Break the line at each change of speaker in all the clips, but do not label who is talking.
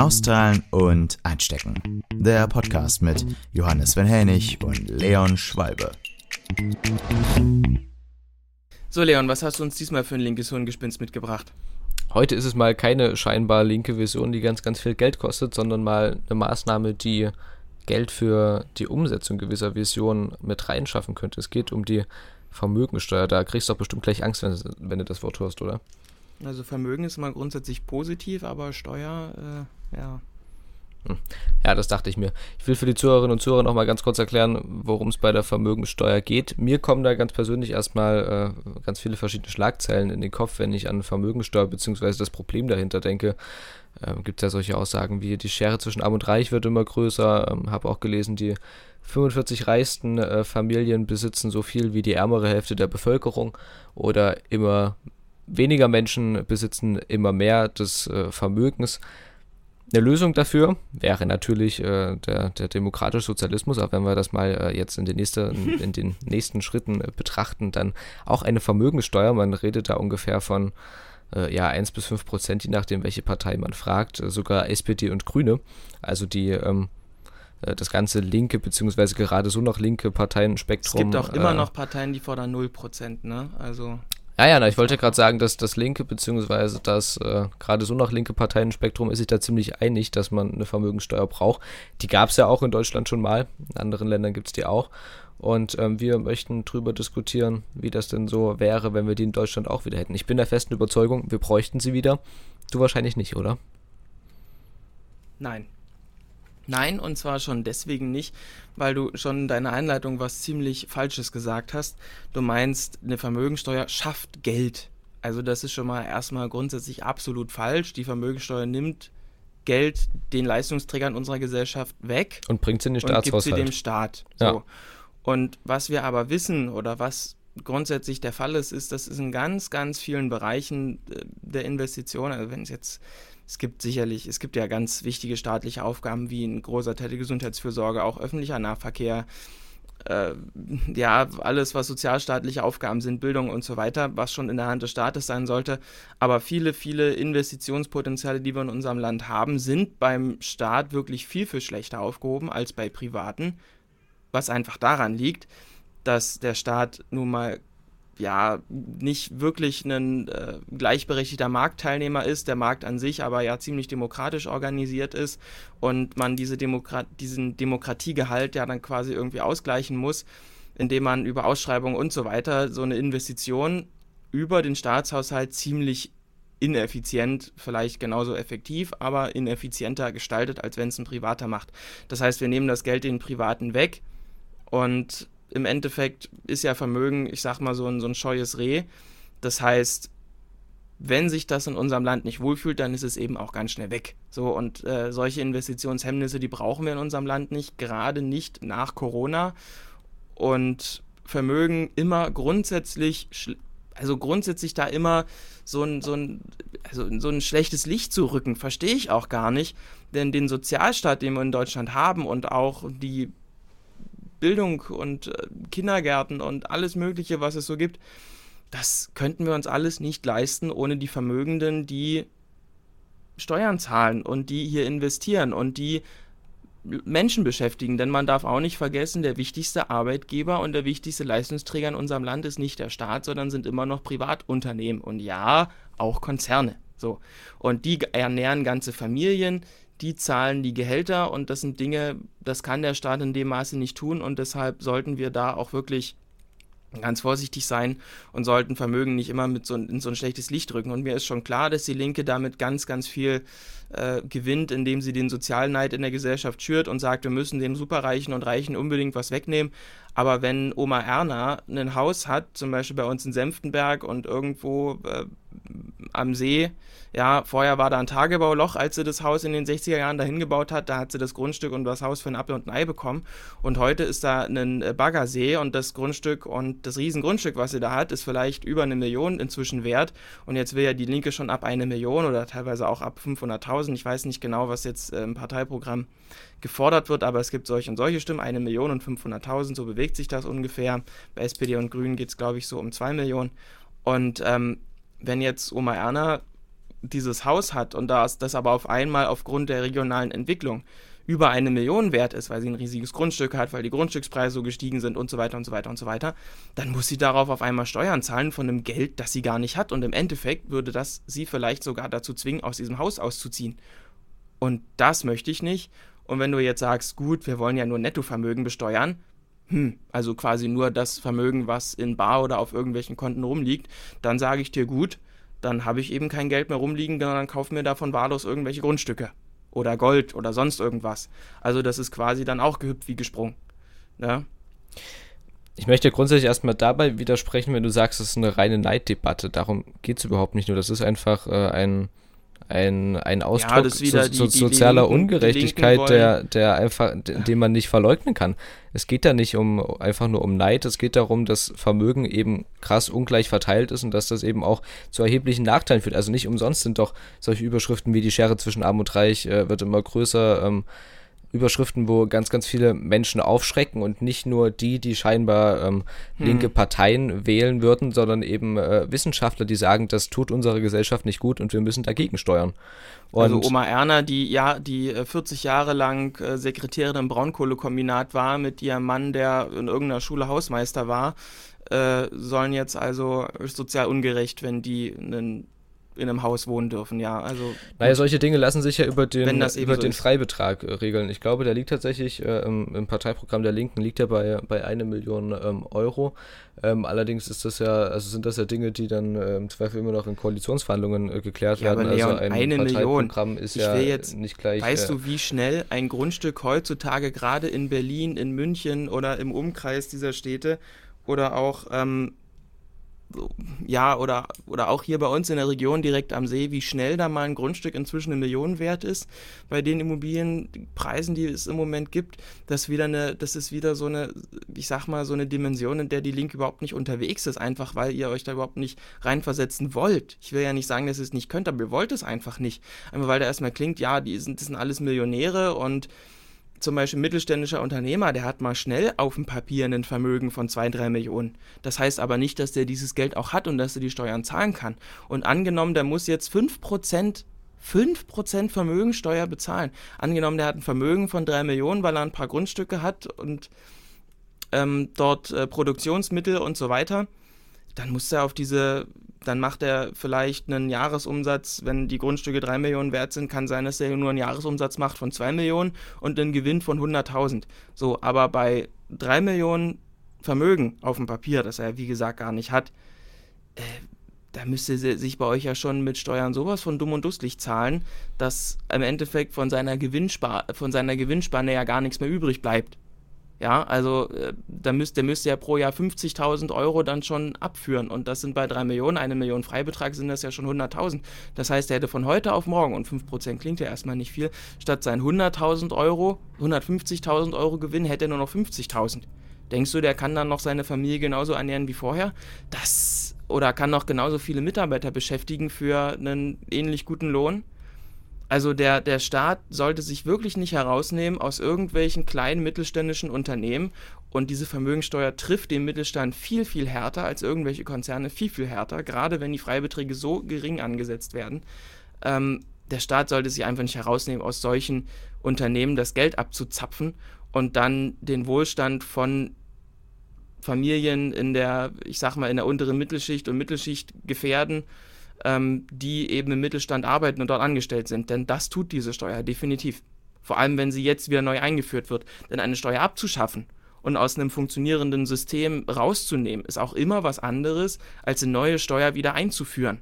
Austrahlen und Einstecken. Der Podcast mit Johannes Venhelnig und Leon Schwalbe.
So, Leon, was hast du uns diesmal für ein linkes Hirngespinst mitgebracht?
Heute ist es mal keine scheinbar linke Vision, die ganz, ganz viel Geld kostet, sondern mal eine Maßnahme, die Geld für die Umsetzung gewisser Visionen mit reinschaffen könnte. Es geht um die Vermögensteuer. Da kriegst du doch bestimmt gleich Angst, wenn, wenn du das Wort hörst, oder?
Also Vermögen ist mal grundsätzlich positiv, aber Steuer, äh, ja.
Hm. Ja, das dachte ich mir. Ich will für die Zuhörerinnen und Zuhörer noch mal ganz kurz erklären, worum es bei der Vermögensteuer geht. Mir kommen da ganz persönlich erstmal äh, ganz viele verschiedene Schlagzeilen in den Kopf, wenn ich an Vermögensteuer bzw. das Problem dahinter denke. Ähm, Gibt es ja solche Aussagen wie die Schere zwischen Arm und Reich wird immer größer. Ähm, Habe auch gelesen, die 45 reichsten äh, Familien besitzen so viel wie die ärmere Hälfte der Bevölkerung oder immer weniger Menschen besitzen immer mehr des äh, Vermögens. Eine Lösung dafür wäre natürlich äh, der, der demokratische Sozialismus, auch wenn wir das mal äh, jetzt in den, nächsten, in den nächsten Schritten äh, betrachten, dann auch eine Vermögenssteuer. Man redet da ungefähr von äh, ja, 1 bis 5 Prozent, je nachdem, welche Partei man fragt, äh, sogar SPD und Grüne, also die ähm, äh, das ganze linke, beziehungsweise gerade so noch linke Parteienspektrum.
Es gibt auch immer noch Parteien, die fordern 0 Prozent, ne? Also
ja, ja, na, ich wollte gerade sagen, dass das linke beziehungsweise das äh, gerade so nach linke Parteienspektrum ist sich da ziemlich einig, dass man eine Vermögensteuer braucht. Die gab es ja auch in Deutschland schon mal, in anderen Ländern gibt es die auch. Und ähm, wir möchten darüber diskutieren, wie das denn so wäre, wenn wir die in Deutschland auch wieder hätten. Ich bin der festen Überzeugung, wir bräuchten sie wieder. Du wahrscheinlich nicht, oder?
Nein. Nein, und zwar schon deswegen nicht, weil du schon in deiner Einleitung was ziemlich Falsches gesagt hast. Du meinst, eine Vermögensteuer schafft Geld. Also das ist schon mal erstmal grundsätzlich absolut falsch. Die Vermögensteuer nimmt Geld den Leistungsträgern unserer Gesellschaft weg
und bringt sie in den Staatshaushalt.
Und gibt sie dem Staat. So. Ja. Und was wir aber wissen oder was grundsätzlich der Fall ist, ist, dass es in ganz, ganz vielen Bereichen äh, der Investition, also wenn es jetzt es gibt sicherlich, es gibt ja ganz wichtige staatliche Aufgaben wie ein großer Teil der Gesundheitsfürsorge, auch öffentlicher Nahverkehr, äh, ja, alles, was sozialstaatliche Aufgaben sind, Bildung und so weiter, was schon in der Hand des Staates sein sollte. Aber viele, viele Investitionspotenziale, die wir in unserem Land haben, sind beim Staat wirklich viel, viel schlechter aufgehoben als bei Privaten, was einfach daran liegt, dass der Staat nun mal ja nicht wirklich ein äh, gleichberechtigter Marktteilnehmer ist, der Markt an sich aber ja ziemlich demokratisch organisiert ist und man diese Demokrat diesen Demokratiegehalt ja dann quasi irgendwie ausgleichen muss, indem man über Ausschreibungen und so weiter so eine Investition über den Staatshaushalt ziemlich ineffizient, vielleicht genauso effektiv, aber ineffizienter gestaltet, als wenn es ein Privater macht. Das heißt, wir nehmen das Geld den Privaten weg und im Endeffekt ist ja Vermögen, ich sag mal, so ein, so ein scheues Reh. Das heißt, wenn sich das in unserem Land nicht wohlfühlt, dann ist es eben auch ganz schnell weg. So, und äh, solche Investitionshemmnisse, die brauchen wir in unserem Land nicht, gerade nicht nach Corona. Und Vermögen immer grundsätzlich, also grundsätzlich da immer so ein, so ein, also so ein schlechtes Licht zu rücken, verstehe ich auch gar nicht. Denn den Sozialstaat, den wir in Deutschland haben und auch die Bildung und äh, Kindergärten und alles Mögliche, was es so gibt, das könnten wir uns alles nicht leisten ohne die Vermögenden, die Steuern zahlen und die hier investieren und die Menschen beschäftigen. Denn man darf auch nicht vergessen, der wichtigste Arbeitgeber und der wichtigste Leistungsträger in unserem Land ist nicht der Staat, sondern sind immer noch Privatunternehmen und ja, auch Konzerne. So. Und die ernähren ganze Familien, die zahlen die Gehälter und das sind Dinge, das kann der Staat in dem Maße nicht tun und deshalb sollten wir da auch wirklich ganz vorsichtig sein und sollten Vermögen nicht immer mit so, in so ein schlechtes Licht rücken. Und mir ist schon klar, dass die Linke damit ganz, ganz viel äh, gewinnt, indem sie den Sozialneid in der Gesellschaft schürt und sagt, wir müssen dem Superreichen und Reichen unbedingt was wegnehmen. Aber wenn Oma Erna ein Haus hat, zum Beispiel bei uns in Senftenberg und irgendwo äh, am See, ja, vorher war da ein Tagebauloch, als sie das Haus in den 60er Jahren dahin gebaut hat. Da hat sie das Grundstück und das Haus für ein Apfel und ein Ei bekommen. Und heute ist da ein äh, Baggersee und das Grundstück und das Riesengrundstück, was sie da hat, ist vielleicht über eine Million inzwischen wert. Und jetzt will ja die Linke schon ab eine Million oder teilweise auch ab 500.000. Ich weiß nicht genau, was jetzt äh, im Parteiprogramm gefordert wird, aber es gibt solche und solche Stimmen. Eine Million und 500.000, so bewegt sich das ungefähr. Bei SPD und Grünen geht es, glaube ich, so um zwei Millionen. Und ähm, wenn jetzt Oma Erna dieses Haus hat und das, das aber auf einmal aufgrund der regionalen Entwicklung über eine Million wert ist, weil sie ein riesiges Grundstück hat, weil die Grundstückspreise so gestiegen sind und so weiter und so weiter und so weiter, dann muss sie darauf auf einmal Steuern zahlen von einem Geld, das sie gar nicht hat. Und im Endeffekt würde das sie vielleicht sogar dazu zwingen, aus diesem Haus auszuziehen. Und das möchte ich nicht. Und wenn du jetzt sagst, gut, wir wollen ja nur Nettovermögen besteuern, hm, also quasi nur das Vermögen, was in Bar oder auf irgendwelchen Konten rumliegt, dann sage ich dir gut, dann habe ich eben kein Geld mehr rumliegen, sondern kauf mir davon wahllos irgendwelche Grundstücke oder Gold oder sonst irgendwas. Also das ist quasi dann auch gehüpft wie gesprungen. Ja.
Ich möchte grundsätzlich erstmal dabei widersprechen, wenn du sagst, es ist eine reine Neiddebatte. Darum geht es überhaupt nicht nur. Das ist einfach äh, ein, ein, ein Ausdruck ja, so, so, die, sozialer Linken, Ungerechtigkeit, der, der einfach, den man nicht verleugnen kann. Es geht da nicht um einfach nur um Neid, es geht darum, dass Vermögen eben krass ungleich verteilt ist und dass das eben auch zu erheblichen Nachteilen führt. Also nicht umsonst sind doch solche Überschriften wie die Schere zwischen Arm und Reich äh, wird immer größer. Ähm, Überschriften, wo ganz, ganz viele Menschen aufschrecken und nicht nur die, die scheinbar ähm, hm. linke Parteien wählen würden, sondern eben äh, Wissenschaftler, die sagen, das tut unsere Gesellschaft nicht gut und wir müssen dagegen steuern.
Und also Oma Erna, die ja, die 40 äh, Jahre lang äh, Sekretärin im Braunkohlekombinat war, mit ihrem Mann, der in irgendeiner Schule Hausmeister war, äh, sollen jetzt also sozial ungerecht, wenn die einen in einem Haus wohnen dürfen, ja. Also,
naja, solche Dinge lassen sich ja über den, über so den Freibetrag äh, regeln. Ich glaube, der liegt tatsächlich äh, im, im, Parteiprogramm der Linken, liegt ja bei, bei einer Million ähm, Euro. Ähm, allerdings ist das ja, also sind das ja Dinge, die dann äh, im Zweifel immer noch in Koalitionsverhandlungen äh, geklärt ja, werden.
Aber Leon,
also
ein eine Parteiprogramm Million. ist ich ja jetzt, nicht gleich. Weißt äh, du, wie schnell ein Grundstück heutzutage gerade in Berlin, in München oder im Umkreis dieser Städte oder auch ähm, ja, oder, oder auch hier bei uns in der Region direkt am See, wie schnell da mal ein Grundstück inzwischen eine Million wert ist, bei den Immobilienpreisen, die es im Moment gibt, das wieder eine, das ist wieder so eine, ich sag mal, so eine Dimension, in der die Link überhaupt nicht unterwegs ist, einfach weil ihr euch da überhaupt nicht reinversetzen wollt. Ich will ja nicht sagen, dass ihr es nicht könnt, aber ihr wollt es einfach nicht. Einfach weil da erstmal klingt, ja, die sind, das sind alles Millionäre und zum Beispiel mittelständischer Unternehmer, der hat mal schnell auf dem Papier ein Vermögen von 2, 3 Millionen. Das heißt aber nicht, dass der dieses Geld auch hat und dass er die Steuern zahlen kann. Und angenommen, der muss jetzt 5%, 5% Vermögensteuer bezahlen. Angenommen, der hat ein Vermögen von 3 Millionen, weil er ein paar Grundstücke hat und ähm, dort äh, Produktionsmittel und so weiter, dann muss er auf diese dann macht er vielleicht einen Jahresumsatz, wenn die Grundstücke 3 Millionen wert sind, kann sein, dass er nur einen Jahresumsatz macht von 2 Millionen und einen Gewinn von 100.000. So, aber bei 3 Millionen Vermögen auf dem Papier, das er wie gesagt gar nicht hat, äh, da müsste sich bei euch ja schon mit Steuern sowas von dumm und dusselig zahlen, dass im Endeffekt von seiner, Gewinnspar von seiner Gewinnspanne ja gar nichts mehr übrig bleibt. Ja, also äh, da müsst, der müsste ja pro Jahr 50.000 Euro dann schon abführen. Und das sind bei 3 Millionen, eine Million Freibetrag sind das ja schon 100.000. Das heißt, er hätte von heute auf morgen, und 5% klingt ja erstmal nicht viel, statt seinen 100.000 Euro, 150.000 Euro Gewinn, hätte er nur noch 50.000. Denkst du, der kann dann noch seine Familie genauso ernähren wie vorher? Das, oder kann noch genauso viele Mitarbeiter beschäftigen für einen ähnlich guten Lohn? Also der, der Staat sollte sich wirklich nicht herausnehmen aus irgendwelchen kleinen mittelständischen Unternehmen und diese Vermögensteuer trifft den Mittelstand viel, viel härter als irgendwelche Konzerne, viel, viel härter, gerade wenn die Freibeträge so gering angesetzt werden. Ähm, der Staat sollte sich einfach nicht herausnehmen, aus solchen Unternehmen das Geld abzuzapfen und dann den Wohlstand von Familien in der, ich sag mal, in der unteren Mittelschicht und Mittelschicht gefährden ähm, die eben im Mittelstand arbeiten und dort angestellt sind. Denn das tut diese Steuer definitiv. Vor allem, wenn sie jetzt wieder neu eingeführt wird. Denn eine Steuer abzuschaffen und aus einem funktionierenden System rauszunehmen, ist auch immer was anderes, als eine neue Steuer wieder einzuführen.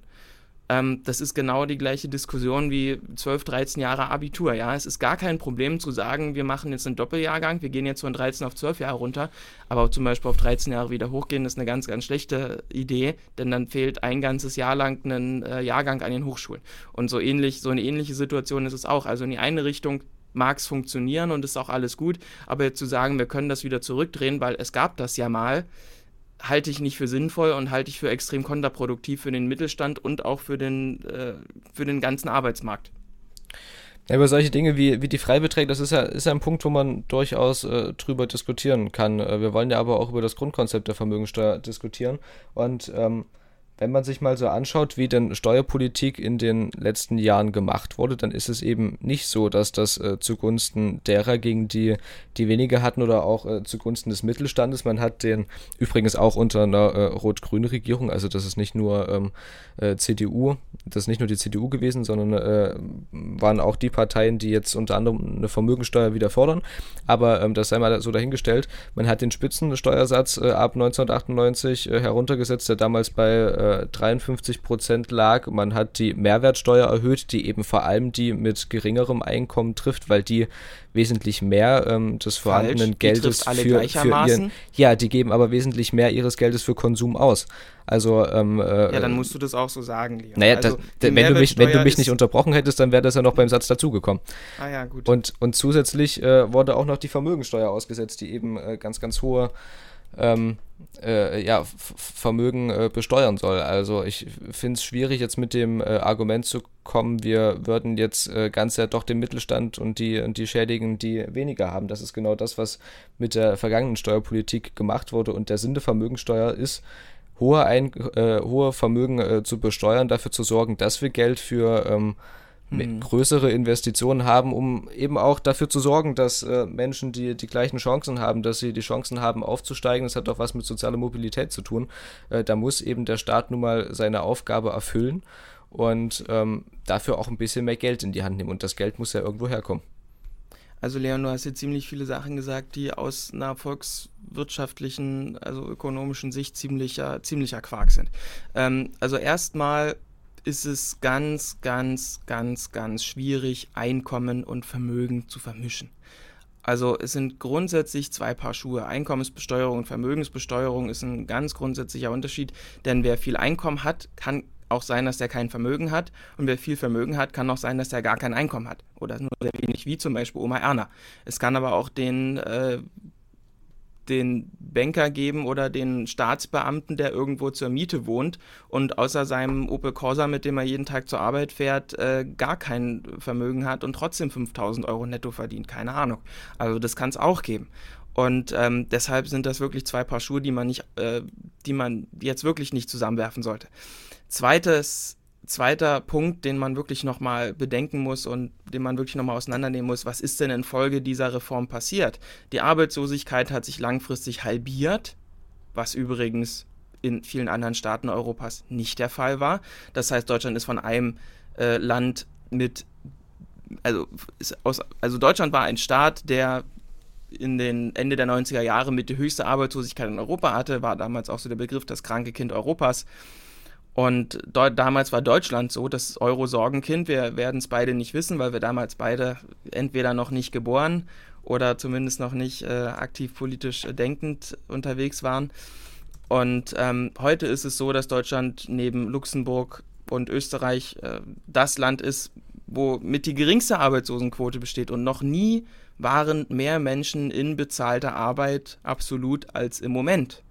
Ähm, das ist genau die gleiche Diskussion wie 12, 13 Jahre Abitur. Ja, es ist gar kein Problem zu sagen, wir machen jetzt einen Doppeljahrgang, wir gehen jetzt von 13 auf 12 Jahre runter, aber zum Beispiel auf 13 Jahre wieder hochgehen, ist eine ganz, ganz schlechte Idee, denn dann fehlt ein ganzes Jahr lang ein äh, Jahrgang an den Hochschulen. Und so ähnlich, so eine ähnliche Situation ist es auch. Also in die eine Richtung mag es funktionieren und ist auch alles gut, aber zu sagen, wir können das wieder zurückdrehen, weil es gab das ja mal, halte ich nicht für sinnvoll und halte ich für extrem kontraproduktiv für den Mittelstand und auch für den, äh, für den ganzen Arbeitsmarkt.
Ja, über solche Dinge wie, wie die Freibeträge, das ist ja, ist ja ein Punkt, wo man durchaus äh, drüber diskutieren kann. Äh, wir wollen ja aber auch über das Grundkonzept der Vermögensteuer diskutieren. Und ähm, wenn man sich mal so anschaut, wie denn Steuerpolitik in den letzten Jahren gemacht wurde, dann ist es eben nicht so, dass das äh, zugunsten derer ging, die, die weniger hatten oder auch äh, zugunsten des Mittelstandes. Man hat den übrigens auch unter einer äh, rot-grünen Regierung, also das ist nicht nur ähm, äh, CDU, das ist nicht nur die CDU gewesen, sondern äh, waren auch die Parteien, die jetzt unter anderem eine Vermögensteuer wieder fordern. Aber ähm, das sei mal so dahingestellt. Man hat den Spitzensteuersatz äh, ab 1998 heruntergesetzt, der damals bei 53 Prozent lag. Man hat die Mehrwertsteuer erhöht, die eben vor allem die mit geringerem Einkommen trifft, weil die wesentlich mehr ähm, des vorhandenen
Falsch.
Geldes für, für ihren, ja, die geben aber wesentlich mehr ihres Geldes für Konsum aus. Also ähm, äh,
ja, dann musst du das auch so sagen,
Leon. Naja, also, das, wenn, du mich, wenn du mich nicht unterbrochen hättest, dann wäre das ja noch beim Satz dazugekommen.
Ah ja, gut.
Und, und zusätzlich äh, wurde auch noch die Vermögensteuer ausgesetzt, die eben äh, ganz, ganz hohe ähm, äh, ja, Vermögen äh, besteuern soll. Also ich finde es schwierig, jetzt mit dem äh, Argument zu kommen, wir würden jetzt äh, ganz ja doch den Mittelstand und die, und die schädigen, die weniger haben. Das ist genau das, was mit der vergangenen Steuerpolitik gemacht wurde. Und der Sinn der Vermögensteuer ist, hohe, Ein äh, hohe Vermögen äh, zu besteuern, dafür zu sorgen, dass wir Geld für ähm, hm. größere Investitionen haben, um eben auch dafür zu sorgen, dass äh, Menschen, die die gleichen Chancen haben, dass sie die Chancen haben aufzusteigen, das hat auch was mit sozialer Mobilität zu tun. Äh, da muss eben der Staat nun mal seine Aufgabe erfüllen und ähm, dafür auch ein bisschen mehr Geld in die Hand nehmen. Und das Geld muss ja irgendwo herkommen.
Also Leon, du hast jetzt ziemlich viele Sachen gesagt, die aus einer volkswirtschaftlichen, also ökonomischen Sicht ziemlicher, ziemlicher Quark sind. Ähm, also erstmal ist es ganz, ganz, ganz, ganz schwierig, Einkommen und Vermögen zu vermischen. Also es sind grundsätzlich zwei Paar Schuhe. Einkommensbesteuerung und Vermögensbesteuerung ist ein ganz grundsätzlicher Unterschied, denn wer viel Einkommen hat, kann auch sein, dass der kein Vermögen hat und wer viel Vermögen hat, kann auch sein, dass der gar kein Einkommen hat oder nur sehr wenig, wie zum Beispiel Oma Erna. Es kann aber auch den äh, den Banker geben oder den Staatsbeamten, der irgendwo zur Miete wohnt und außer seinem Opel Corsa, mit dem er jeden Tag zur Arbeit fährt, äh, gar kein Vermögen hat und trotzdem 5000 Euro netto verdient. Keine Ahnung. Also das kann es auch geben. Und ähm, deshalb sind das wirklich zwei Paar Schuhe, die man nicht, äh, die man jetzt wirklich nicht zusammenwerfen sollte. Zweites zweiter Punkt, den man wirklich nochmal bedenken muss und den man wirklich nochmal auseinandernehmen muss, was ist denn infolge dieser Reform passiert? Die Arbeitslosigkeit hat sich langfristig halbiert, was übrigens in vielen anderen Staaten Europas nicht der Fall war. Das heißt, Deutschland ist von einem äh, Land mit, also, aus, also Deutschland war ein Staat, der in den Ende der 90er Jahre mit der höchsten Arbeitslosigkeit in Europa hatte, war damals auch so der Begriff das kranke Kind Europas. Und damals war Deutschland so, das Euro-Sorgenkind. Wir werden es beide nicht wissen, weil wir damals beide entweder noch nicht geboren oder zumindest noch nicht äh, aktiv politisch denkend unterwegs waren. Und ähm, heute ist es so, dass Deutschland neben Luxemburg und Österreich äh, das Land ist, wo mit die geringste Arbeitslosenquote besteht. Und noch nie waren mehr Menschen in bezahlter Arbeit absolut als im Moment.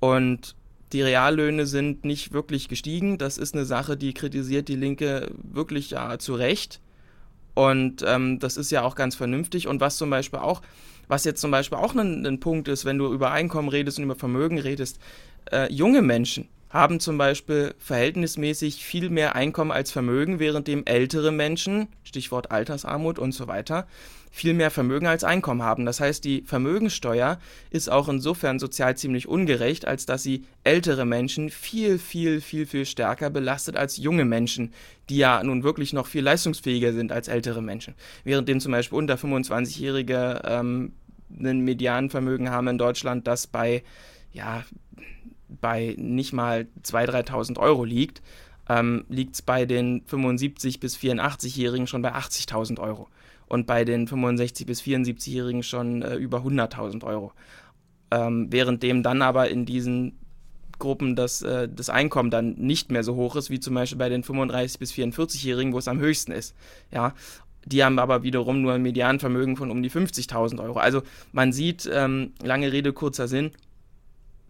Und die Reallöhne sind nicht wirklich gestiegen. Das ist eine Sache, die kritisiert die Linke wirklich ja zu Recht. Und ähm, das ist ja auch ganz vernünftig. Und was zum Beispiel auch, was jetzt zum Beispiel auch ein, ein Punkt ist, wenn du über Einkommen redest und über Vermögen redest, äh, junge Menschen haben zum Beispiel verhältnismäßig viel mehr Einkommen als Vermögen, währenddem ältere Menschen, Stichwort Altersarmut und so weiter, viel mehr Vermögen als Einkommen haben. Das heißt, die Vermögensteuer ist auch insofern sozial ziemlich ungerecht, als dass sie ältere Menschen viel, viel, viel, viel stärker belastet als junge Menschen, die ja nun wirklich noch viel leistungsfähiger sind als ältere Menschen. Währenddem zum Beispiel unter 25-Jährige ähm, ein Medianvermögen haben in Deutschland, das bei, ja, bei nicht mal 2.000, 3.000 Euro liegt, ähm, liegt es bei den 75- bis 84-Jährigen schon bei 80.000 Euro und bei den 65- bis 74-Jährigen schon äh, über 100.000 Euro. Ähm, währenddem dann aber in diesen Gruppen das, äh, das Einkommen dann nicht mehr so hoch ist, wie zum Beispiel bei den 35- bis 44-Jährigen, wo es am höchsten ist. Ja, die haben aber wiederum nur ein Medianvermögen von um die 50.000 Euro. Also man sieht, ähm, lange Rede, kurzer Sinn,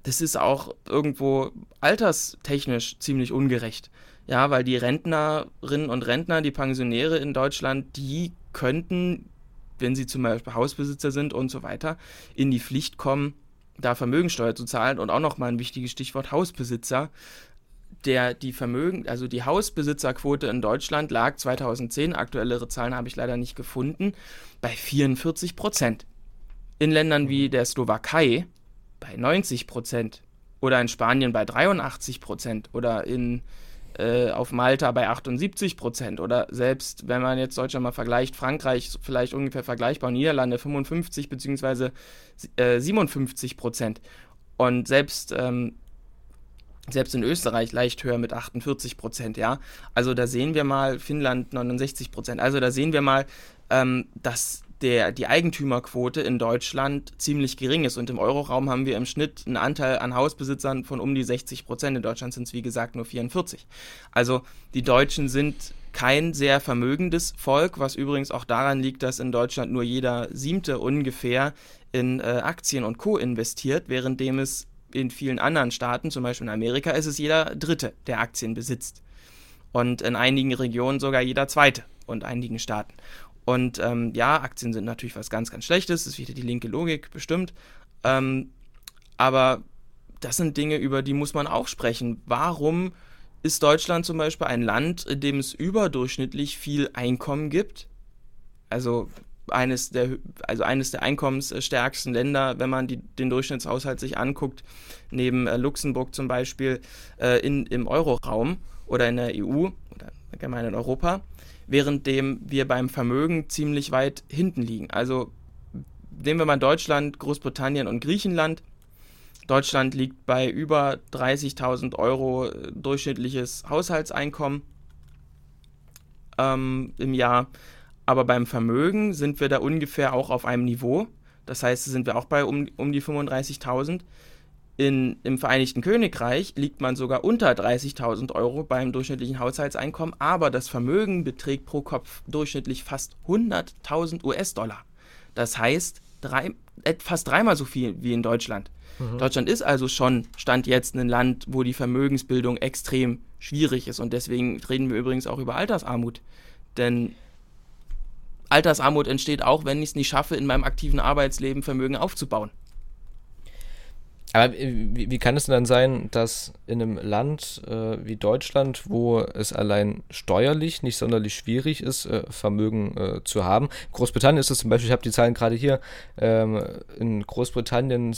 das ist auch irgendwo alterstechnisch ziemlich ungerecht. Ja, weil die Rentnerinnen und Rentner, die Pensionäre in Deutschland, die könnten, wenn sie zum Beispiel Hausbesitzer sind und so weiter, in die Pflicht kommen, da Vermögensteuer zu zahlen und auch nochmal ein wichtiges Stichwort Hausbesitzer. der, die Vermögen, also die Hausbesitzerquote in Deutschland lag 2010, aktuellere Zahlen habe ich leider nicht gefunden, bei 44 Prozent. In Ländern wie der Slowakei bei 90 Prozent oder in Spanien bei 83 Prozent oder in, äh, auf Malta bei 78 Prozent oder selbst, wenn man jetzt Deutschland mal vergleicht, Frankreich vielleicht ungefähr vergleichbar, Niederlande 55 bzw. Äh, 57 Prozent. Und selbst, ähm, selbst in Österreich leicht höher mit 48 Prozent, ja. Also da sehen wir mal, Finnland 69 Prozent. Also da sehen wir mal, ähm, dass der, die Eigentümerquote in Deutschland ziemlich gering ist. Und im Euroraum haben wir im Schnitt einen Anteil an Hausbesitzern von um die 60 Prozent. In Deutschland sind es, wie gesagt, nur 44. Also die Deutschen sind kein sehr vermögendes Volk, was übrigens auch daran liegt, dass in Deutschland nur jeder Siebte ungefähr in äh, Aktien und Co. investiert, währenddem es in vielen anderen Staaten, zum Beispiel in Amerika, ist es jeder Dritte, der Aktien besitzt. Und in einigen Regionen sogar jeder Zweite und einigen Staaten. Und ähm, ja, Aktien sind natürlich was ganz, ganz Schlechtes, das ist wieder die linke Logik bestimmt. Ähm, aber das sind Dinge, über die muss man auch sprechen. Warum ist Deutschland zum Beispiel ein Land, in dem es überdurchschnittlich viel Einkommen gibt? Also eines der, also eines der einkommensstärksten Länder, wenn man die, den Durchschnittshaushalt sich anguckt, neben äh, Luxemburg zum Beispiel äh, in, im Euroraum oder in der EU allgemein in Europa währenddem wir beim Vermögen ziemlich weit hinten liegen. Also nehmen wir mal Deutschland, Großbritannien und Griechenland. Deutschland liegt bei über 30.000 Euro äh, durchschnittliches Haushaltseinkommen ähm, im Jahr. Aber beim Vermögen sind wir da ungefähr auch auf einem Niveau. Das heißt, sind wir auch bei um, um die 35.000. In, Im Vereinigten Königreich liegt man sogar unter 30.000 Euro beim durchschnittlichen Haushaltseinkommen, aber das Vermögen beträgt pro Kopf durchschnittlich fast 100.000 US-Dollar. Das heißt drei, fast dreimal so viel wie in Deutschland. Mhm. Deutschland ist also schon, stand jetzt ein Land, wo die Vermögensbildung extrem schwierig ist. Und deswegen reden wir übrigens auch über Altersarmut. Denn Altersarmut entsteht auch, wenn ich es nicht schaffe, in meinem aktiven Arbeitsleben Vermögen aufzubauen.
Aber wie, wie, kann es denn dann sein, dass in einem Land äh, wie Deutschland, wo es allein steuerlich nicht sonderlich schwierig ist, äh, Vermögen äh, zu haben, Großbritannien ist es zum Beispiel, ich habe die Zahlen gerade hier, ähm, in Großbritannien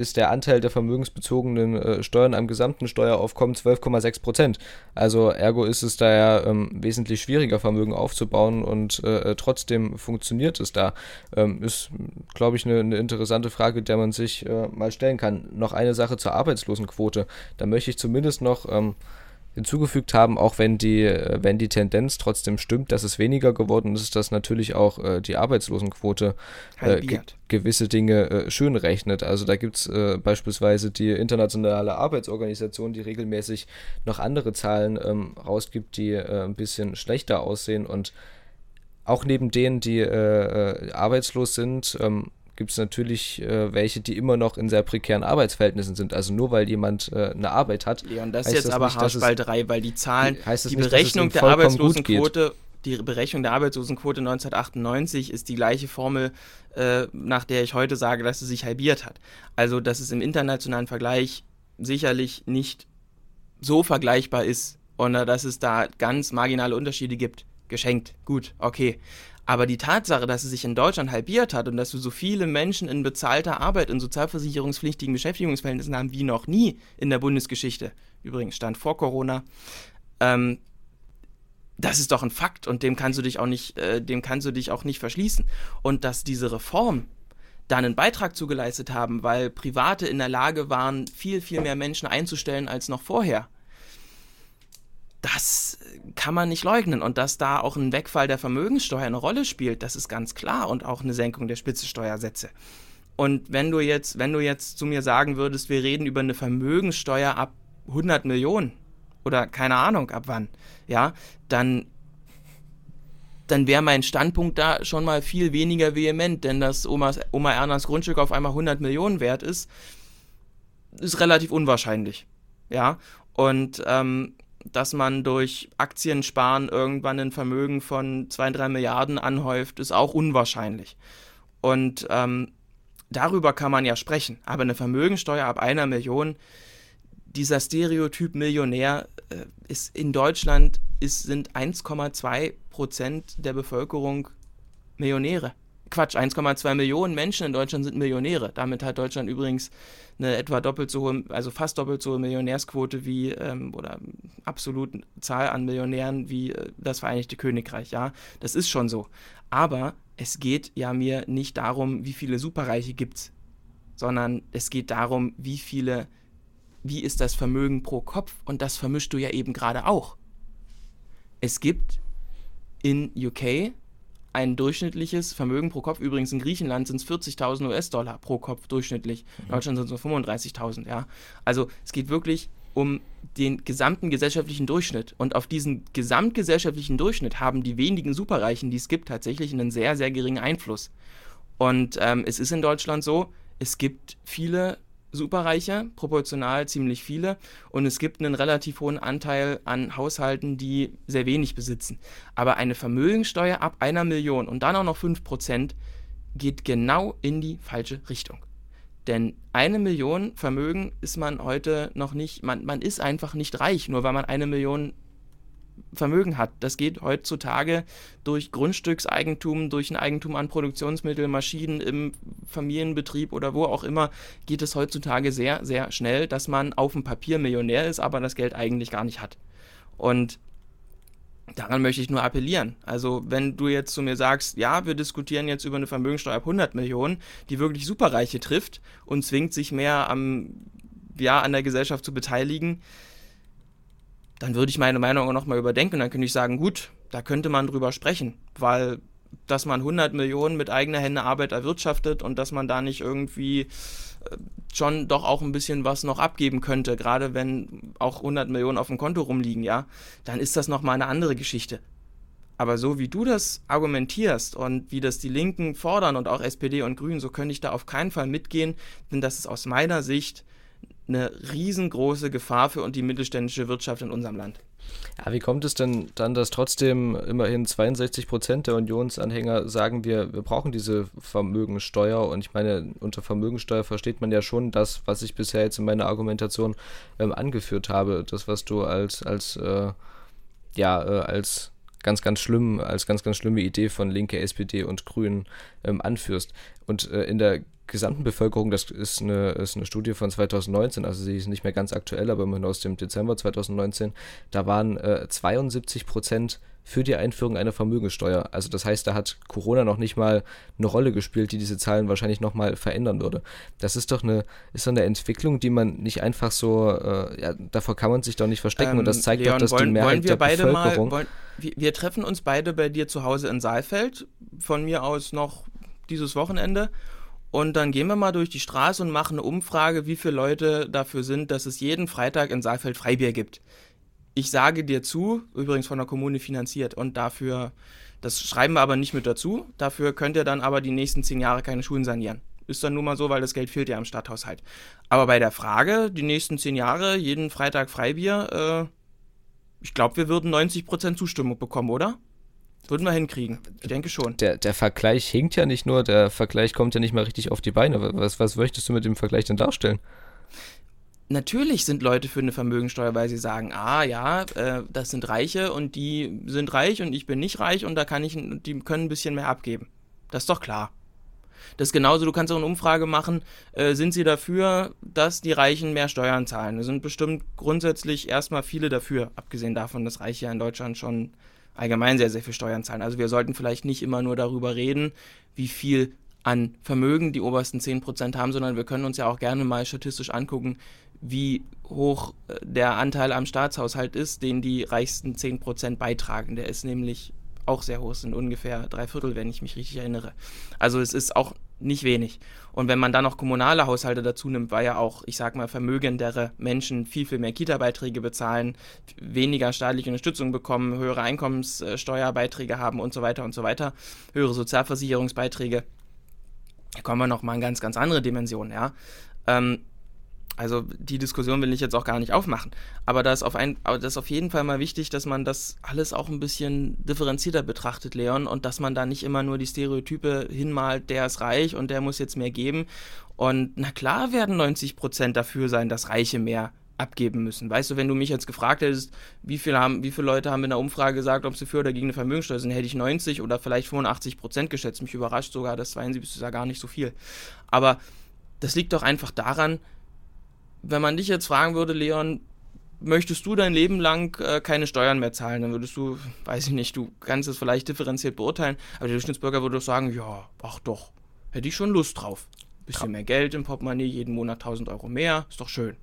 ist der Anteil der vermögensbezogenen äh, Steuern am gesamten Steueraufkommen 12,6 Prozent. Also ergo ist es da ja ähm, wesentlich schwieriger, Vermögen aufzubauen und äh, trotzdem funktioniert es da. Ähm, ist, glaube ich, eine, eine, interessante Frage, der man sich äh, mal stellen kann. Noch eine Sache zur Arbeitslosenquote. Da möchte ich zumindest noch ähm, hinzugefügt haben, auch wenn die, äh, wenn die Tendenz trotzdem stimmt, dass es weniger geworden ist, dass natürlich auch äh, die Arbeitslosenquote äh, ge gewisse Dinge äh, schön rechnet. Also da gibt es äh, beispielsweise die internationale Arbeitsorganisation, die regelmäßig noch andere Zahlen ähm, rausgibt, die äh, ein bisschen schlechter aussehen und auch neben denen, die arbeitslos sind, ähm, gibt es natürlich äh, welche, die immer noch in sehr prekären Arbeitsverhältnissen sind. Also nur weil jemand äh, eine Arbeit hat.
Leon, das ist jetzt das aber Haarspalterei, weil die Zahlen, die, die Berechnung der Arbeitslosenquote die Berechnung der Arbeitslosenquote 1998 ist die gleiche Formel, äh, nach der ich heute sage, dass sie sich halbiert hat. Also, dass es im internationalen Vergleich sicherlich nicht so vergleichbar ist und dass es da ganz marginale Unterschiede gibt. Geschenkt, gut, okay. Aber die Tatsache, dass es sich in Deutschland halbiert hat und dass wir so viele Menschen in bezahlter Arbeit in sozialversicherungspflichtigen Beschäftigungsverhältnissen haben wie noch nie in der Bundesgeschichte, übrigens stand vor Corona, ähm, das ist doch ein Fakt und dem kannst du dich auch nicht, äh, dem kannst du dich auch nicht verschließen. Und dass diese Reform da einen Beitrag zugeleistet haben, weil Private in der Lage waren, viel, viel mehr Menschen einzustellen als noch vorher das kann man nicht leugnen. Und dass da auch ein Wegfall der Vermögenssteuer eine Rolle spielt, das ist ganz klar. Und auch eine Senkung der Spitzensteuersätze. Und wenn du jetzt, wenn du jetzt zu mir sagen würdest, wir reden über eine Vermögenssteuer ab 100 Millionen oder keine Ahnung ab wann, ja, dann dann wäre mein Standpunkt da schon mal viel weniger vehement, denn dass Omas, Oma Ernas Grundstück auf einmal 100 Millionen wert ist, ist relativ unwahrscheinlich. Ja, und ähm, dass man durch Aktiensparen irgendwann ein Vermögen von 2, 3 Milliarden anhäuft, ist auch unwahrscheinlich. Und ähm, darüber kann man ja sprechen. Aber eine Vermögensteuer ab einer Million, dieser Stereotyp Millionär äh, ist in Deutschland ist, sind 1,2 Prozent der Bevölkerung Millionäre. Quatsch, 1,2 Millionen Menschen in Deutschland sind Millionäre. Damit hat Deutschland übrigens eine etwa doppelt so hohe, also fast doppelt so hohe Millionärsquote wie ähm, oder absolute Zahl an Millionären wie äh, das Vereinigte Königreich. Ja, das ist schon so. Aber es geht ja mir nicht darum, wie viele Superreiche gibt es, sondern es geht darum, wie viele, wie ist das Vermögen pro Kopf und das vermischst du ja eben gerade auch. Es gibt in UK ein durchschnittliches Vermögen pro Kopf, übrigens in Griechenland sind es 40.000 US-Dollar pro Kopf durchschnittlich, in mhm. Deutschland sind es nur 35.000, ja. Also es geht wirklich um den gesamten gesellschaftlichen Durchschnitt. Und auf diesen gesamtgesellschaftlichen Durchschnitt haben die wenigen Superreichen, die es gibt, tatsächlich einen sehr, sehr geringen Einfluss. Und ähm, es ist in Deutschland so, es gibt viele Superreiche, proportional ziemlich viele. Und es gibt einen relativ hohen Anteil an Haushalten, die sehr wenig besitzen. Aber eine Vermögensteuer ab einer Million und dann auch noch 5% geht genau in die falsche Richtung. Denn eine Million Vermögen ist man heute noch nicht, man, man ist einfach nicht reich, nur weil man eine Million Vermögen hat. Das geht heutzutage durch Grundstückseigentum, durch ein Eigentum an Produktionsmitteln, Maschinen im Familienbetrieb oder wo auch immer, geht es heutzutage sehr, sehr schnell, dass man auf dem Papier Millionär ist, aber das Geld eigentlich gar nicht hat. Und daran möchte ich nur appellieren. Also wenn du jetzt zu mir sagst, ja, wir diskutieren jetzt über eine Vermögensteuer ab 100 Millionen, die wirklich Superreiche trifft und zwingt sich mehr am, ja, an der Gesellschaft zu beteiligen, dann würde ich meine Meinung auch nochmal überdenken dann könnte ich sagen, gut, da könnte man drüber sprechen, weil dass man 100 Millionen mit eigener Hände Arbeit erwirtschaftet und dass man da nicht irgendwie äh, schon doch auch ein bisschen was noch abgeben könnte, gerade wenn auch 100 Millionen auf dem Konto rumliegen, ja, dann ist das nochmal eine andere Geschichte. Aber so wie du das argumentierst und wie das die Linken fordern und auch SPD und Grünen, so könnte ich da auf keinen Fall mitgehen, denn das ist aus meiner Sicht eine riesengroße Gefahr für die mittelständische Wirtschaft in unserem Land.
Ja, wie kommt es denn dann, dass trotzdem immerhin 62 Prozent der Unionsanhänger sagen, wir, wir brauchen diese Vermögensteuer? Und ich meine, unter Vermögensteuer versteht man ja schon das, was ich bisher jetzt in meiner Argumentation ähm, angeführt habe. Das, was du als, als, äh, ja, äh, als ganz, ganz schlimm, als ganz, ganz schlimme Idee von Linke, SPD und Grünen ähm, anführst. Und äh, in der gesamten Bevölkerung, das ist eine, ist eine Studie von 2019, also sie ist nicht mehr ganz aktuell, aber immerhin aus dem Dezember 2019, da waren äh, 72 Prozent für die Einführung einer Vermögensteuer. Also das heißt, da hat Corona noch nicht mal eine Rolle gespielt, die diese Zahlen wahrscheinlich nochmal verändern würde. Das ist doch eine, ist doch eine Entwicklung, die man nicht einfach so, äh, ja, davor kann man sich doch nicht verstecken. Ähm, und das ähm, zeigt Leon, doch, dass wollen, die Mehrheit der Bevölkerung...
Mal, wollen, wir, wir treffen uns beide bei dir zu Hause in Saalfeld, von mir aus noch dieses Wochenende und dann gehen wir mal durch die Straße und machen eine Umfrage, wie viele Leute dafür sind, dass es jeden Freitag in Saalfeld Freibier gibt. Ich sage dir zu, übrigens von der Kommune finanziert und dafür, das schreiben wir aber nicht mit dazu, dafür könnt ihr dann aber die nächsten zehn Jahre keine Schulen sanieren. Ist dann nun mal so, weil das Geld fehlt ja im Stadthaushalt. Aber bei der Frage, die nächsten zehn Jahre, jeden Freitag Freibier, äh, ich glaube, wir würden 90% Zustimmung bekommen, oder? Würden wir hinkriegen. Ich denke schon.
Der, der Vergleich hinkt ja nicht nur, der Vergleich kommt ja nicht mal richtig auf die Beine. Was, was möchtest du mit dem Vergleich denn darstellen?
Natürlich sind Leute für eine Vermögensteuer, weil sie sagen, ah ja, äh, das sind Reiche und die sind reich und ich bin nicht reich und da kann ich, die können ein bisschen mehr abgeben. Das ist doch klar. Das ist genauso, du kannst auch eine Umfrage machen, äh, sind sie dafür, dass die Reichen mehr Steuern zahlen? Da sind bestimmt grundsätzlich erstmal viele dafür, abgesehen davon, dass Reiche ja in Deutschland schon allgemein sehr, sehr viel Steuern zahlen. Also wir sollten vielleicht nicht immer nur darüber reden, wie viel an Vermögen die obersten 10% haben, sondern wir können uns ja auch gerne mal statistisch angucken, wie hoch äh, der Anteil am Staatshaushalt ist, den die reichsten 10% beitragen. Der ist nämlich auch sehr hoch, sind ungefähr drei Viertel, wenn ich mich richtig erinnere. Also es ist auch nicht wenig. Und wenn man dann noch kommunale Haushalte dazu nimmt, weil ja auch, ich sag mal, vermögendere Menschen viel, viel mehr Kita-Beiträge bezahlen, weniger staatliche Unterstützung bekommen, höhere Einkommenssteuerbeiträge haben und so weiter und so weiter, höhere Sozialversicherungsbeiträge, da kommen wir noch mal in ganz, ganz andere Dimensionen, ja. Ähm, also die Diskussion will ich jetzt auch gar nicht aufmachen. Aber das, auf ein, das ist auf jeden Fall mal wichtig, dass man das alles auch ein bisschen differenzierter betrachtet, Leon, und dass man da nicht immer nur die Stereotype hinmalt, der ist reich und der muss jetzt mehr geben. Und na klar werden 90 Prozent dafür sein, dass Reiche mehr abgeben müssen. Weißt du, wenn du mich jetzt gefragt hättest, wie viele, haben, wie viele Leute haben in der Umfrage gesagt, ob sie für oder gegen eine Vermögensteuer sind, hätte ich 90 oder vielleicht 85 Prozent geschätzt. Mich überrascht sogar, das 72 ist ja gar nicht so viel. Aber das liegt doch einfach daran, wenn man dich jetzt fragen würde, Leon, möchtest du dein Leben lang äh, keine Steuern mehr zahlen, dann würdest du, weiß ich nicht, du kannst es vielleicht differenziert beurteilen, aber der Durchschnittsbürger würde doch sagen, ja, ach doch, hätte ich schon Lust drauf. Bisschen mehr Geld im Portemonnaie, jeden Monat 1000 Euro mehr, ist doch schön.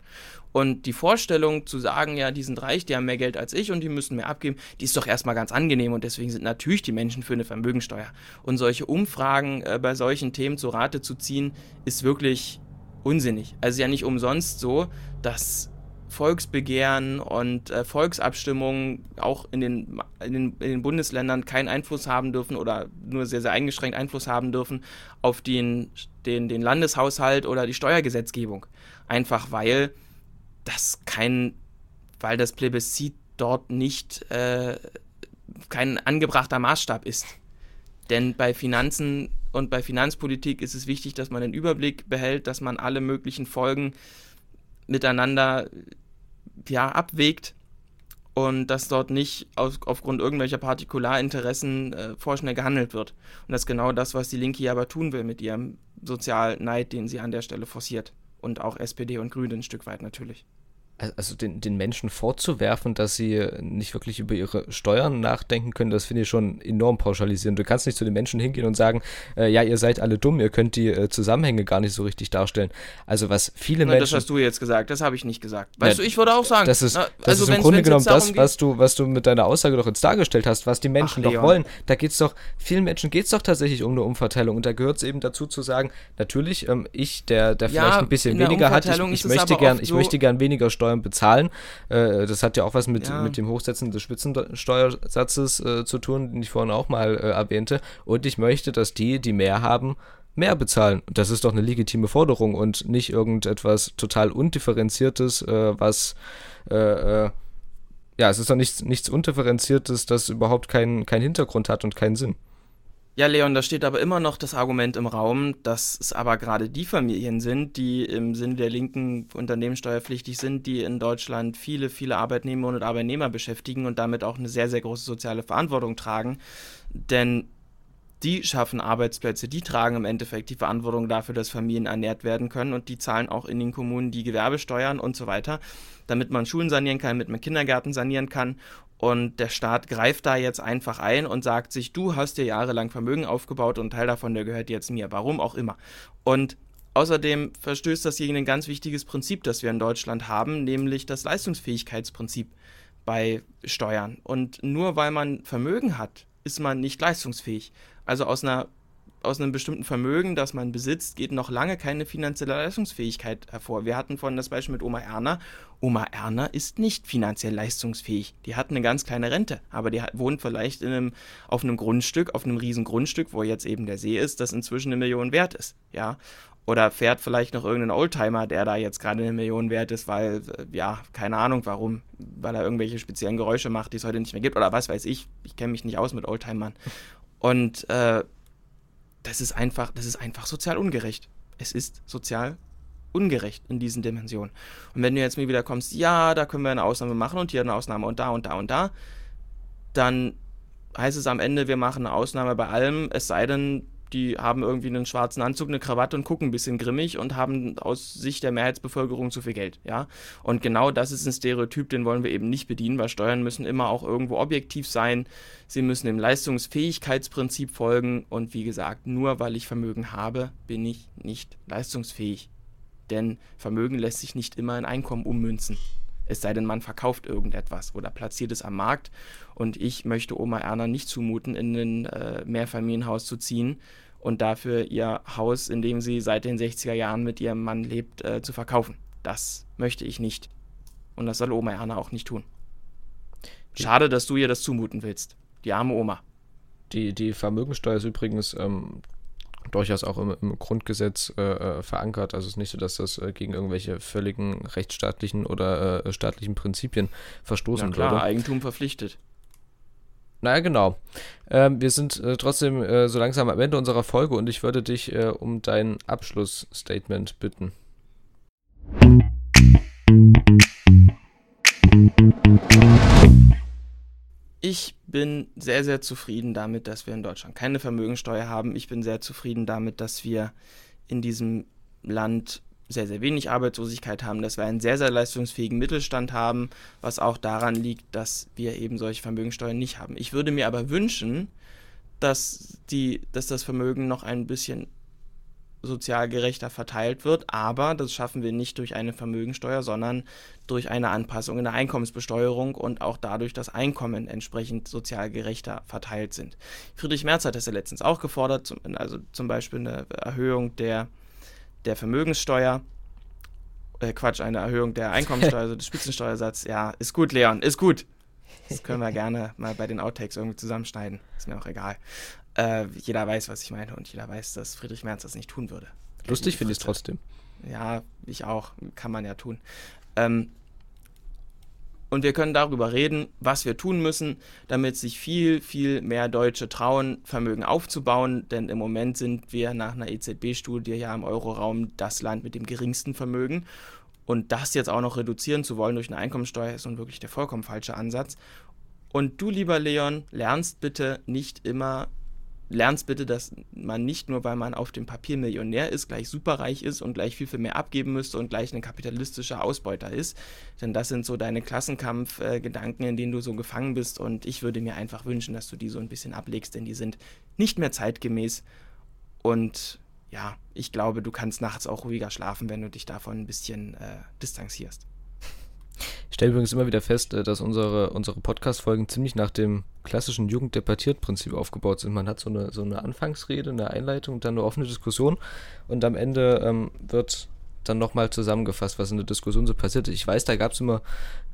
Und die Vorstellung zu sagen, ja, die sind reich, die haben mehr Geld als ich und die müssen mehr abgeben, die ist doch erstmal ganz angenehm und deswegen sind natürlich die Menschen für eine Vermögensteuer. Und solche Umfragen äh, bei solchen Themen zu Rate zu ziehen, ist wirklich unsinnig. Also ja nicht umsonst so, dass Volksbegehren und äh, Volksabstimmungen auch in den, in, den, in den Bundesländern keinen Einfluss haben dürfen oder nur sehr, sehr eingeschränkt Einfluss haben dürfen auf den, den, den Landeshaushalt oder die Steuergesetzgebung. Einfach weil das kein, weil das Plebiszit dort nicht äh, kein angebrachter Maßstab ist. Denn bei Finanzen und bei Finanzpolitik ist es wichtig, dass man den Überblick behält, dass man alle möglichen Folgen miteinander ja, abwägt und dass dort nicht aus, aufgrund irgendwelcher Partikularinteressen äh, vorschnell gehandelt wird. Und das ist genau das, was die Linke ja aber tun will mit ihrem Sozialneid, den sie an der Stelle forciert. Und auch SPD und Grüne ein Stück weit natürlich
also den, den Menschen vorzuwerfen, dass sie nicht wirklich über ihre Steuern nachdenken können, das finde ich schon enorm pauschalisierend. Du kannst nicht zu den Menschen hingehen und sagen, äh, ja, ihr seid alle dumm, ihr könnt die äh, Zusammenhänge gar nicht so richtig darstellen. Also was viele
na,
Menschen...
Das hast du jetzt gesagt, das habe ich nicht gesagt. Weißt na, du, ich würde auch sagen...
Das ist, das also ist im Grunde genommen das, was du, was du mit deiner Aussage doch jetzt dargestellt hast, was die Menschen Ach, doch wollen. Da geht es doch, vielen Menschen geht es doch tatsächlich um eine Umverteilung und da gehört es eben dazu zu sagen, natürlich, ähm, ich, der, der vielleicht ja, ein bisschen weniger hat, ich, ich möchte, gern, ich so möchte gern weniger Steuern bezahlen, äh, das hat ja auch was mit, ja. mit dem Hochsetzen des Spitzensteuersatzes äh, zu tun, den ich vorhin auch mal äh, erwähnte. Und ich möchte, dass die, die mehr haben, mehr bezahlen. Das ist doch eine legitime Forderung und nicht irgendetwas total undifferenziertes, äh, was äh, ja, es ist doch nichts, nichts Undifferenziertes, das überhaupt keinen kein Hintergrund hat und keinen Sinn.
Ja, Leon, da steht aber immer noch das Argument im Raum, dass es aber gerade die Familien sind, die im Sinne der Linken unternehmenssteuerpflichtig sind, die in Deutschland viele, viele Arbeitnehmer und Arbeitnehmer beschäftigen und damit auch eine sehr, sehr große soziale Verantwortung tragen. Denn die schaffen Arbeitsplätze, die tragen im Endeffekt die Verantwortung dafür, dass Familien ernährt werden können und die zahlen auch in den Kommunen die Gewerbesteuern und so weiter, damit man Schulen sanieren kann, damit man Kindergärten sanieren kann und der Staat greift da jetzt einfach ein und sagt sich, du hast dir jahrelang Vermögen aufgebaut und ein Teil davon, der gehört jetzt mir. Warum auch immer. Und außerdem verstößt das gegen ein ganz wichtiges Prinzip, das wir in Deutschland haben, nämlich das Leistungsfähigkeitsprinzip bei Steuern. Und nur weil man Vermögen hat, ist man nicht leistungsfähig. Also aus einer aus einem bestimmten Vermögen, das man besitzt, geht noch lange keine finanzielle Leistungsfähigkeit hervor. Wir hatten vorhin das Beispiel mit Oma Erna. Oma Erna ist nicht finanziell leistungsfähig. Die hat eine ganz kleine Rente, aber die wohnt vielleicht in einem, auf einem Grundstück, auf einem riesen Grundstück, wo jetzt eben der See ist, das inzwischen eine Million wert ist. Ja, oder fährt vielleicht noch irgendein Oldtimer, der da jetzt gerade eine Million wert ist, weil, äh, ja, keine Ahnung warum, weil er irgendwelche speziellen Geräusche macht, die es heute nicht mehr gibt, oder was weiß ich. Ich kenne mich nicht aus mit Oldtimern. Und äh, das ist einfach, das ist einfach sozial ungerecht. Es ist sozial ungerecht in diesen Dimensionen. Und wenn du jetzt mir wieder kommst, ja, da können wir eine Ausnahme machen und hier eine Ausnahme und da und da und da, dann heißt es am Ende, wir machen eine Ausnahme bei allem, es sei denn, die haben irgendwie einen schwarzen Anzug, eine Krawatte und gucken ein bisschen grimmig und haben aus Sicht der Mehrheitsbevölkerung zu viel Geld, ja. Und genau das ist ein Stereotyp, den wollen wir eben nicht bedienen, weil Steuern müssen immer auch irgendwo objektiv sein. Sie müssen dem Leistungsfähigkeitsprinzip folgen und wie gesagt, nur weil ich Vermögen habe, bin ich nicht leistungsfähig. Denn Vermögen lässt sich nicht immer in Einkommen ummünzen. Es sei denn, man verkauft irgendetwas oder platziert es am Markt. Und ich möchte Oma Erna nicht zumuten, in ein äh, Mehrfamilienhaus zu ziehen und dafür ihr Haus, in dem sie seit den 60er Jahren mit ihrem Mann lebt, äh, zu verkaufen. Das möchte ich nicht. Und das soll Oma Erna auch nicht tun. Schade, dass du ihr das zumuten willst. Die arme Oma.
Die, die Vermögensteuer ist übrigens ähm, durchaus auch im, im Grundgesetz äh, äh, verankert. Also es ist nicht so, dass das äh, gegen irgendwelche völligen rechtsstaatlichen oder äh, staatlichen Prinzipien verstoßen ja, klar, würde.
Eigentum verpflichtet.
Naja, genau. Ähm, wir sind äh, trotzdem äh, so langsam am Ende unserer Folge und ich würde dich um dein Abschlussstatement bitten.
Ich bin sehr, sehr zufrieden damit, dass wir in Deutschland keine Vermögensteuer haben. Ich bin sehr zufrieden damit, dass wir in diesem Land sehr, sehr wenig Arbeitslosigkeit haben, dass wir einen sehr, sehr leistungsfähigen Mittelstand haben, was auch daran liegt, dass wir eben solche Vermögensteuern nicht haben. Ich würde mir aber wünschen, dass, die, dass das Vermögen noch ein bisschen sozial gerechter verteilt wird, aber das schaffen wir nicht durch eine Vermögensteuer, sondern durch eine Anpassung in der Einkommensbesteuerung und auch dadurch, dass Einkommen entsprechend sozial gerechter verteilt sind. Friedrich Merz hat das ja letztens auch gefordert, also zum Beispiel eine Erhöhung der, der Vermögenssteuer. Äh, Quatsch, eine Erhöhung der Einkommensteuer, also des Spitzensteuersatzes. Ja, ist gut, Leon, ist gut. Das können wir gerne mal bei den Outtakes irgendwie zusammenschneiden. Ist mir auch egal. Äh, jeder weiß, was ich meine und jeder weiß, dass Friedrich Merz das nicht tun würde.
Lustig finde ich es trotzdem.
Ja, ich auch. Kann man ja tun. Ähm, und wir können darüber reden, was wir tun müssen, damit sich viel, viel mehr Deutsche trauen, Vermögen aufzubauen. Denn im Moment sind wir nach einer EZB-Studie ja im Euroraum das Land mit dem geringsten Vermögen. Und das jetzt auch noch reduzieren zu wollen durch eine Einkommensteuer ist nun wirklich der vollkommen falsche Ansatz. Und du, lieber Leon, lernst bitte nicht immer lernst bitte, dass man nicht nur, weil man auf dem Papier Millionär ist, gleich superreich ist und gleich viel, viel mehr abgeben müsste und gleich ein kapitalistischer Ausbeuter ist. Denn das sind so deine Klassenkampfgedanken, in denen du so gefangen bist. Und ich würde mir einfach wünschen, dass du die so ein bisschen ablegst, denn die sind nicht mehr zeitgemäß. Und ja, ich glaube, du kannst nachts auch ruhiger schlafen, wenn du dich davon ein bisschen äh, distanzierst.
Ich stelle übrigens immer wieder fest, äh, dass unsere, unsere Podcast-Folgen ziemlich nach dem klassischen Jugenddebattiert-Prinzip aufgebaut sind. Man hat so eine, so eine Anfangsrede, eine Einleitung, dann eine offene Diskussion und am Ende ähm, wird dann nochmal zusammengefasst, was in der Diskussion so passiert ist. Ich weiß, da gab es immer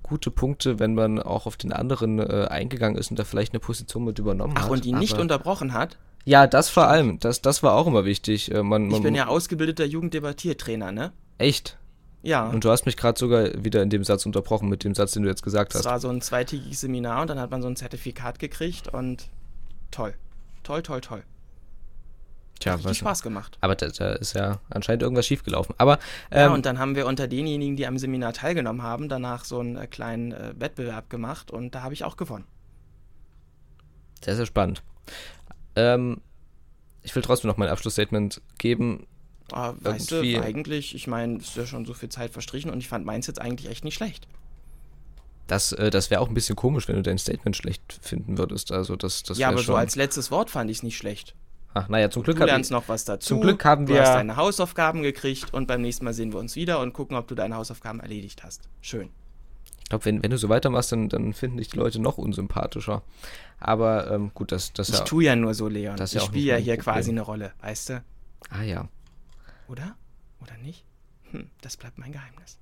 gute Punkte, wenn man auch auf den anderen äh, eingegangen ist und da vielleicht eine Position mit übernommen
Ach,
hat.
Ach, und ihn nicht unterbrochen hat?
Ja, das vor allem. Das, das war auch immer wichtig. Äh, man,
man, ich bin ja ausgebildeter Jugenddebattiertrainer, ne?
Echt?
Ja.
Und du hast mich gerade sogar wieder in dem Satz unterbrochen, mit dem Satz, den du jetzt gesagt hast.
Es war so ein zweitägiges Seminar und dann hat man so ein Zertifikat gekriegt und toll. Toll, toll, toll.
Tja,
hat Spaß gemacht.
Aber da, da, ist ja anscheinend irgendwas schiefgelaufen. Aber
ähm, ja, und dann haben wir unter denjenigen, die am Seminar teilgenommen haben, danach so einen äh, kleinen äh, Wettbewerb gemacht und da habe ich auch gewonnen.
Sehr, sehr spannend. Ähm, ich will trotzdem noch mein Abschlussstatement geben.
Ah, weißt du, eigentlich, ich meine, es ist ja schon so viel Zeit verstrichen und ich fand meins jetzt eigentlich echt nicht schlecht.
Das, äh, das wäre auch ein bisschen komisch, wenn du dein Statement schlecht finden würdest. Also das, das
ja, aber so als letztes Wort fand ich es nicht schlecht.
Ach, naja, zum Glück
Du lernst noch was dazu.
Zum Glück haben wir.
Du hast deine Hausaufgaben gekriegt und beim nächsten Mal sehen wir uns wieder und gucken, ob du deine Hausaufgaben erledigt hast. Schön.
Ich glaube, wenn, wenn du so weitermachst, dann, dann finden dich die Leute noch unsympathischer. Aber ähm, gut, das, das
Ich
ja,
tue ja nur so, Leon.
Das
ich
ja
spiele ja hier Problem. quasi eine Rolle, weißt du?
Ah ja.
Oder? Oder nicht? Hm, das bleibt mein Geheimnis.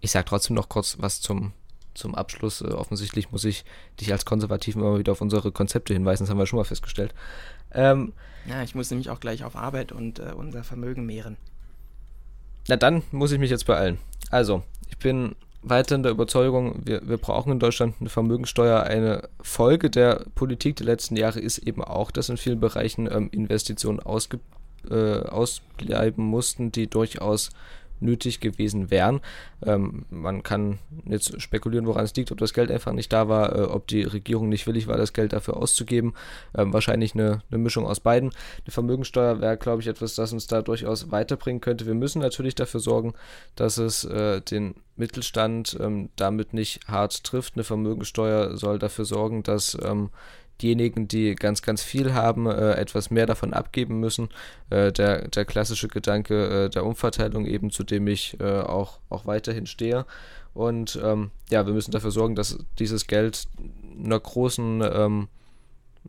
Ich sag trotzdem noch kurz was zum, zum Abschluss. Äh, offensichtlich muss ich dich als Konservativen immer wieder auf unsere Konzepte hinweisen, das haben wir schon mal festgestellt. Ähm,
ja, ich muss nämlich auch gleich auf Arbeit und äh, unser Vermögen mehren.
Na dann muss ich mich jetzt beeilen. Also, ich bin weiterhin der Überzeugung, wir, wir brauchen in Deutschland eine Vermögensteuer. Eine Folge der Politik der letzten Jahre ist eben auch, dass in vielen Bereichen ähm, Investitionen ausge, äh, ausbleiben mussten, die durchaus nötig gewesen wären. Ähm, man kann jetzt spekulieren, woran es liegt, ob das Geld einfach nicht da war, äh, ob die Regierung nicht willig war, das Geld dafür auszugeben. Ähm, wahrscheinlich eine, eine, Mischung aus beiden. Die Vermögensteuer wäre, glaube ich, etwas, das uns da durchaus weiterbringen könnte. Wir müssen natürlich dafür sorgen, dass es äh, den Mittelstand ähm, damit nicht hart trifft. Eine Vermögensteuer soll dafür sorgen, dass ähm, diejenigen, die ganz, ganz viel haben, äh, etwas mehr davon abgeben müssen. Äh, der, der klassische Gedanke äh, der Umverteilung eben, zu dem ich äh, auch, auch weiterhin stehe. Und ähm, ja, wir müssen dafür sorgen, dass dieses Geld einer großen, ähm,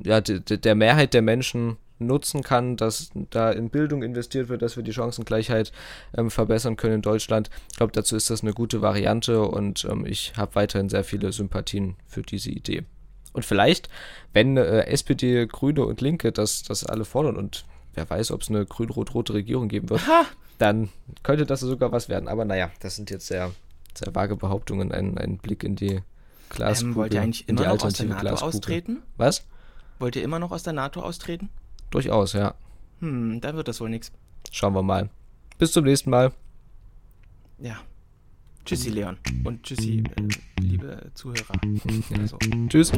ja, der Mehrheit der Menschen nutzen kann, dass da in Bildung investiert wird, dass wir die Chancengleichheit ähm, verbessern können in Deutschland. Ich glaube, dazu ist das eine gute Variante und ähm, ich habe weiterhin sehr viele Sympathien für diese Idee. Und vielleicht, wenn äh, SPD, Grüne und Linke das, das alle fordern und wer weiß, ob es eine grün-rot-rote Regierung geben wird, Aha. dann könnte das sogar was werden. Aber naja, das sind jetzt sehr, sehr vage Behauptungen, ein, ein Blick in die Glaskugel. Ähm,
wollt ihr eigentlich immer noch aus der NATO Glaskugel. austreten?
Was?
Wollt ihr immer noch aus der NATO austreten?
Durchaus, ja.
Hm, dann wird das wohl nichts.
Schauen wir mal. Bis zum nächsten Mal.
Ja. Tschüssi, Leon. Und tschüssi, äh, liebe Zuhörer.
Also. Tschüss.